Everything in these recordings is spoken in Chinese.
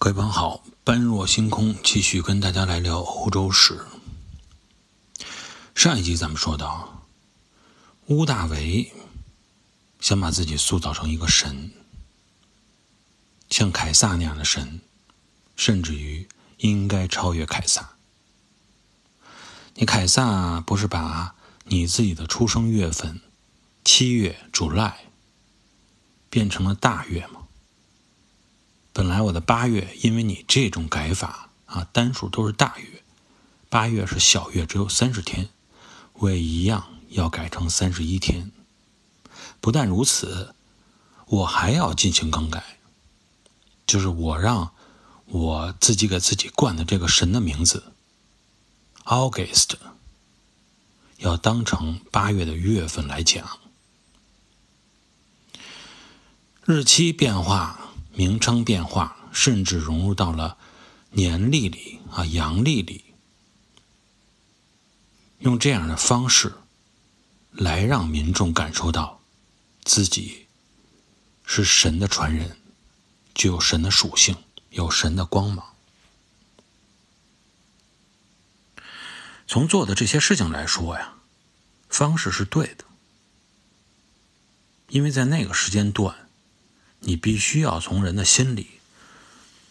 各位朋友好，般若星空继续跟大家来聊欧洲史。上一集咱们说到，屋大维想把自己塑造成一个神，像凯撒那样的神，甚至于应该超越凯撒。你凯撒不是把你自己的出生月份七月 July 变成了大月吗？本来我的八月，因为你这种改法啊，单数都是大月，八月是小月，只有三十天，我也一样要改成三十一天。不但如此，我还要进行更改，就是我让我自己给自己冠的这个神的名字，August，要当成八月的月份来讲，日期变化。名称变化，甚至融入到了年历里啊，阳历里，用这样的方式来让民众感受到自己是神的传人，具有神的属性，有神的光芒。从做的这些事情来说呀，方式是对的，因为在那个时间段。你必须要从人的心里，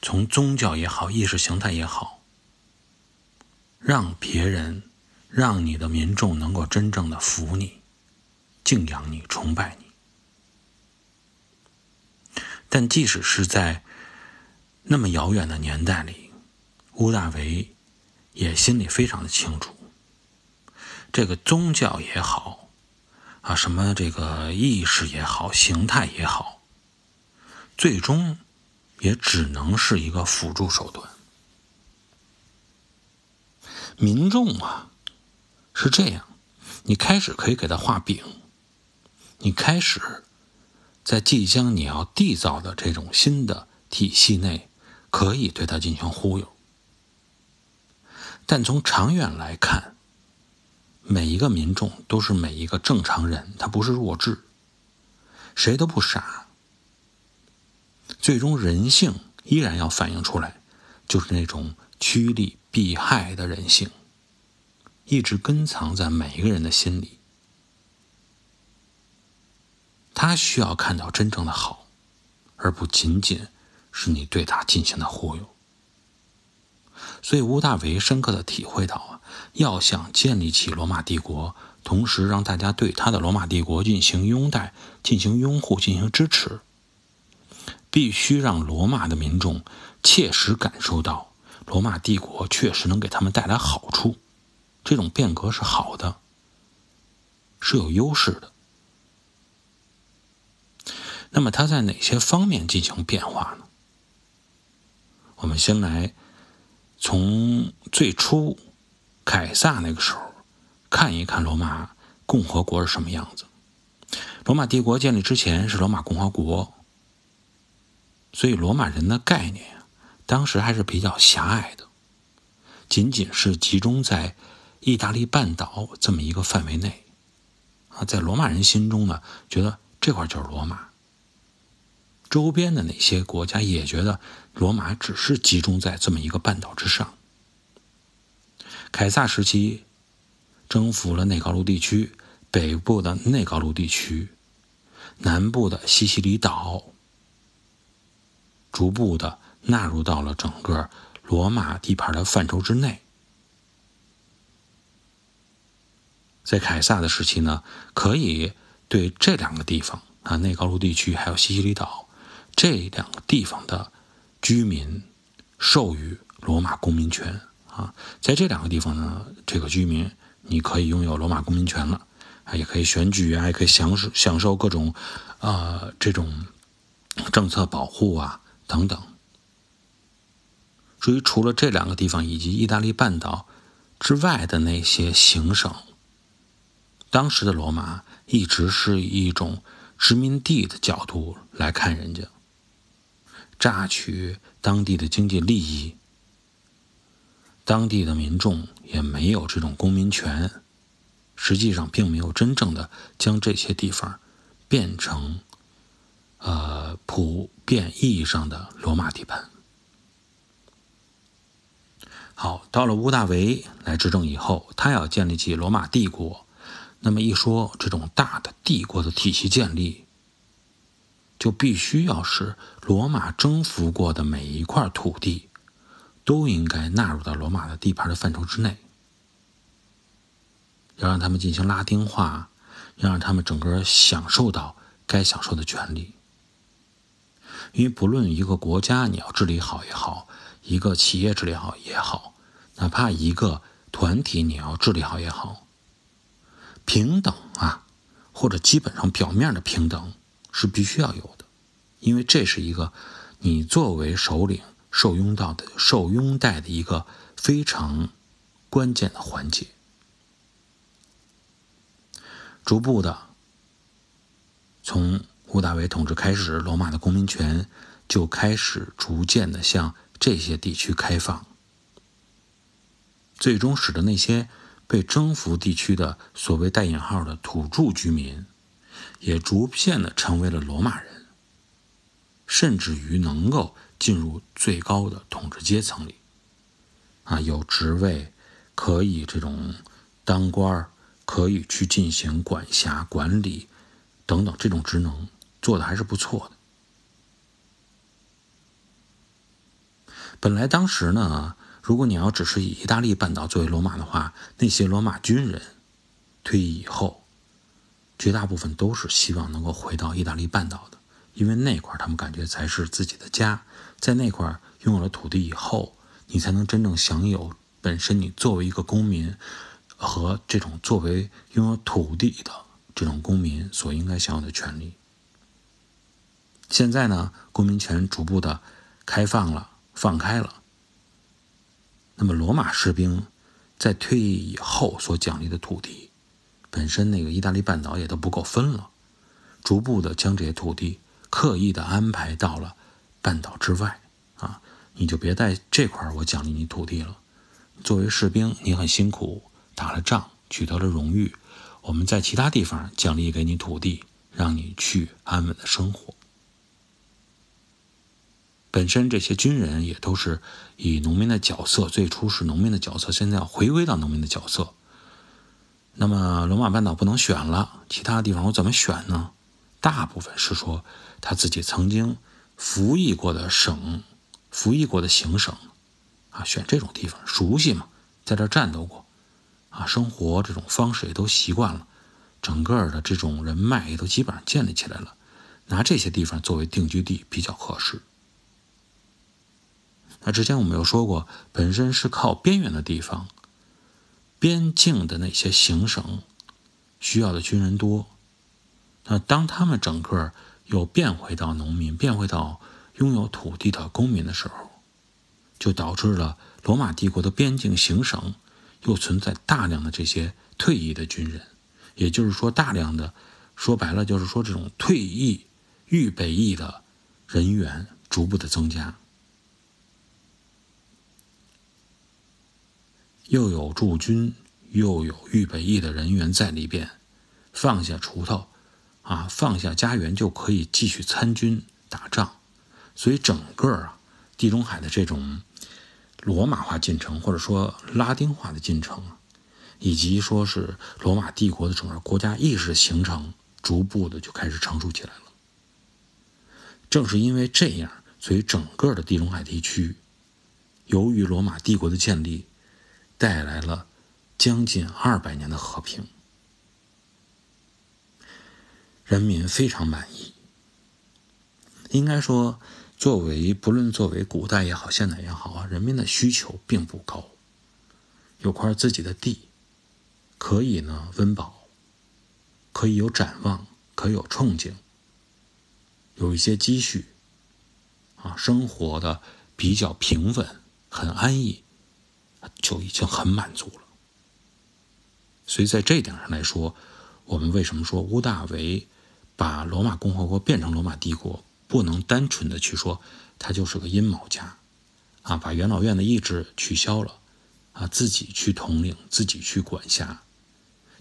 从宗教也好，意识形态也好，让别人、让你的民众能够真正的服你、敬仰你、崇拜你。但即使是在那么遥远的年代里，乌大维也心里非常的清楚，这个宗教也好，啊，什么这个意识也好，形态也好。最终，也只能是一个辅助手段。民众啊，是这样：你开始可以给他画饼，你开始在即将你要缔造的这种新的体系内，可以对他进行忽悠。但从长远来看，每一个民众都是每一个正常人，他不是弱智，谁都不傻。最终，人性依然要反映出来，就是那种趋利避害的人性，一直根藏在每一个人的心里。他需要看到真正的好，而不仅仅是你对他进行的忽悠。所以，乌大维深刻的体会到啊，要想建立起罗马帝国，同时让大家对他的罗马帝国进行拥戴、进行拥护、进行支持。必须让罗马的民众切实感受到，罗马帝国确实能给他们带来好处，这种变革是好的，是有优势的。那么，它在哪些方面进行变化呢？我们先来从最初凯撒那个时候看一看罗马共和国是什么样子。罗马帝国建立之前是罗马共和国。所以，罗马人的概念啊，当时还是比较狭隘的，仅仅是集中在意大利半岛这么一个范围内啊。在罗马人心中呢，觉得这块就是罗马。周边的那些国家也觉得罗马只是集中在这么一个半岛之上。凯撒时期征服了内高卢地区，北部的内高卢地区，南部的西西里岛。逐步的纳入到了整个罗马地盘的范畴之内。在凯撒的时期呢，可以对这两个地方啊，内高卢地区还有西西里岛这两个地方的居民授予罗马公民权啊，在这两个地方呢，这个居民你可以拥有罗马公民权了啊，也可以选举啊，也可以享受享受各种啊这种政策保护啊。等等。至于除了这两个地方以及意大利半岛之外的那些行省，当时的罗马一直是以一种殖民地的角度来看人家，榨取当地的经济利益。当地的民众也没有这种公民权，实际上并没有真正的将这些地方变成。呃，普遍意义上的罗马地盘，好，到了屋大维来执政以后，他要建立起罗马帝国。那么一说这种大的帝国的体系建立，就必须要使罗马征服过的每一块土地，都应该纳入到罗马的地盘的范畴之内，要让他们进行拉丁化，要让他们整个享受到该享受的权利。因为不论一个国家你要治理好也好。一个企业治理好也好，哪怕一个团体你要治理好也好，平等啊，或者基本上表面的平等是必须要有的，因为这是一个你作为首领受拥到的、受拥戴的一个非常关键的环节。逐步的，从屋大维统治开始，罗马的公民权就开始逐渐的向。这些地区开放，最终使得那些被征服地区的所谓带引号的土著居民，也逐渐的成为了罗马人，甚至于能够进入最高的统治阶层里，啊，有职位，可以这种当官可以去进行管辖、管理等等这种职能，做的还是不错的。本来当时呢，如果你要只是以意大利半岛作为罗马的话，那些罗马军人退役以后，绝大部分都是希望能够回到意大利半岛的，因为那块他们感觉才是自己的家，在那块拥有了土地以后，你才能真正享有本身你作为一个公民和这种作为拥有土地的这种公民所应该享有的权利。现在呢，公民权逐步的开放了。放开了，那么罗马士兵在退役以后所奖励的土地，本身那个意大利半岛也都不够分了，逐步的将这些土地刻意的安排到了半岛之外啊，你就别在这块我奖励你土地了。作为士兵，你很辛苦，打了仗，取得了荣誉，我们在其他地方奖励给你土地，让你去安稳的生活。本身这些军人也都是以农民的角色，最初是农民的角色，现在要回归到农民的角色。那么罗马半岛不能选了，其他地方我怎么选呢？大部分是说他自己曾经服役过的省、服役过的行省啊，选这种地方熟悉嘛，在这战斗过啊，生活这种方式也都习惯了，整个的这种人脉也都基本上建立起来了，拿这些地方作为定居地比较合适。那之前我们有说过，本身是靠边缘的地方，边境的那些行省需要的军人多。那当他们整个又变回到农民，变回到拥有土地的公民的时候，就导致了罗马帝国的边境行省又存在大量的这些退役的军人，也就是说，大量的说白了就是说，这种退役预备役的人员逐步的增加。又有驻军，又有预备役的人员在里边，放下锄头，啊，放下家园就可以继续参军打仗，所以整个啊，地中海的这种罗马化进程，或者说拉丁化的进程，以及说是罗马帝国的整个国家意识形成，逐步的就开始成熟起来了。正是因为这样，所以整个的地中海地区，由于罗马帝国的建立。带来了将近二百年的和平，人民非常满意。应该说，作为不论作为古代也好，现代也好啊，人民的需求并不高，有块自己的地，可以呢温饱，可以有展望，可以有憧憬，有一些积蓄，啊，生活的比较平稳，很安逸。就已经很满足了，所以在这点上来说，我们为什么说屋大维把罗马共和国变成罗马帝国，不能单纯的去说他就是个阴谋家，啊，把元老院的意志取消了，啊，自己去统领，自己去管辖，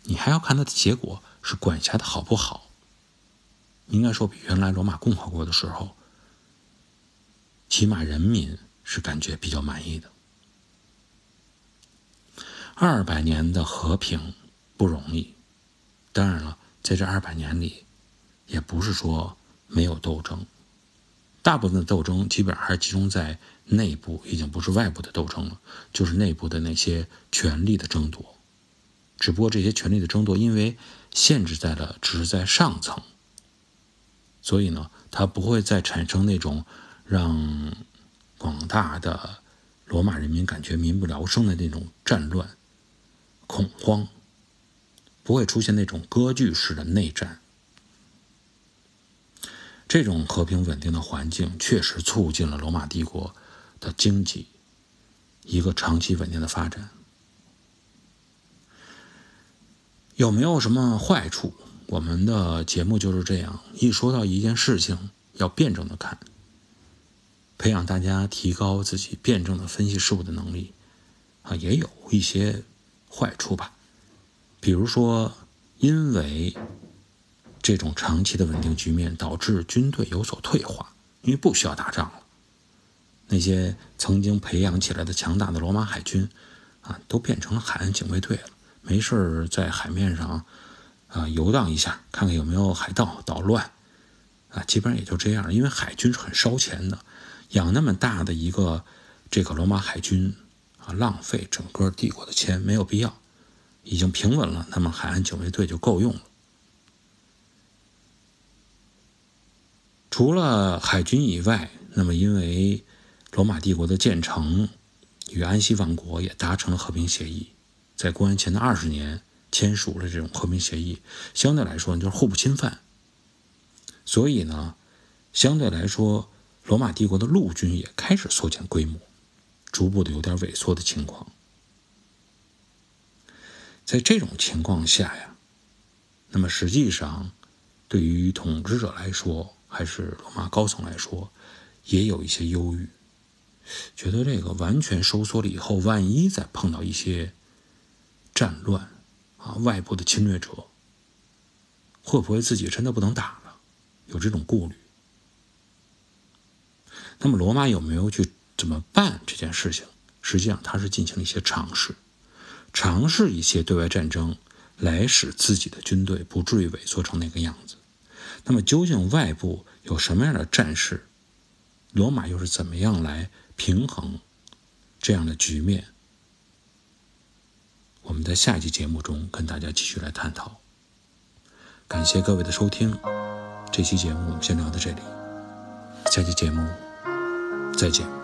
你还要看他的结果是管辖的好不好，应该说比原来罗马共和国的时候，起码人民是感觉比较满意的。二百年的和平不容易。当然了，在这二百年里，也不是说没有斗争。大部分的斗争基本上还是集中在内部，已经不是外部的斗争了，就是内部的那些权力的争夺。只不过这些权力的争夺，因为限制在了只是在上层，所以呢，它不会再产生那种让广大的罗马人民感觉民不聊生的那种战乱、恐慌，不会出现那种割据式的内战。这种和平稳定的环境确实促进了罗马帝国的经济一个长期稳定的发展。有没有什么坏处？我们的节目就是这样，一说到一件事情，要辩证的看，培养大家提高自己辩证的分析事物的能力啊，也有一些坏处吧。比如说，因为。这种长期的稳定局面导致军队有所退化，因为不需要打仗了。那些曾经培养起来的强大的罗马海军，啊，都变成了海岸警卫队了。没事在海面上，啊，游荡一下，看看有没有海盗捣乱，啊，基本上也就这样。因为海军是很烧钱的，养那么大的一个这个罗马海军，啊，浪费整个帝国的钱没有必要。已经平稳了，那么海岸警卫队就够用了。除了海军以外，那么因为罗马帝国的建成与安息王国也达成了和平协议，在公元前的二十年签署了这种和平协议，相对来说就是互不侵犯。所以呢，相对来说，罗马帝国的陆军也开始缩减规模，逐步的有点萎缩的情况。在这种情况下呀，那么实际上对于统治者来说，还是罗马高层来说，也有一些忧郁，觉得这个完全收缩了以后，万一再碰到一些战乱啊，外部的侵略者，会不会自己真的不能打了？有这种顾虑。那么罗马有没有去怎么办这件事情？实际上，他是进行了一些尝试，尝试一些对外战争，来使自己的军队不至于萎缩成那个样子。那么，究竟外部有什么样的战事？罗马又是怎么样来平衡这样的局面？我们在下一期节目中跟大家继续来探讨。感谢各位的收听，这期节目我们先聊到这里，下期节目再见。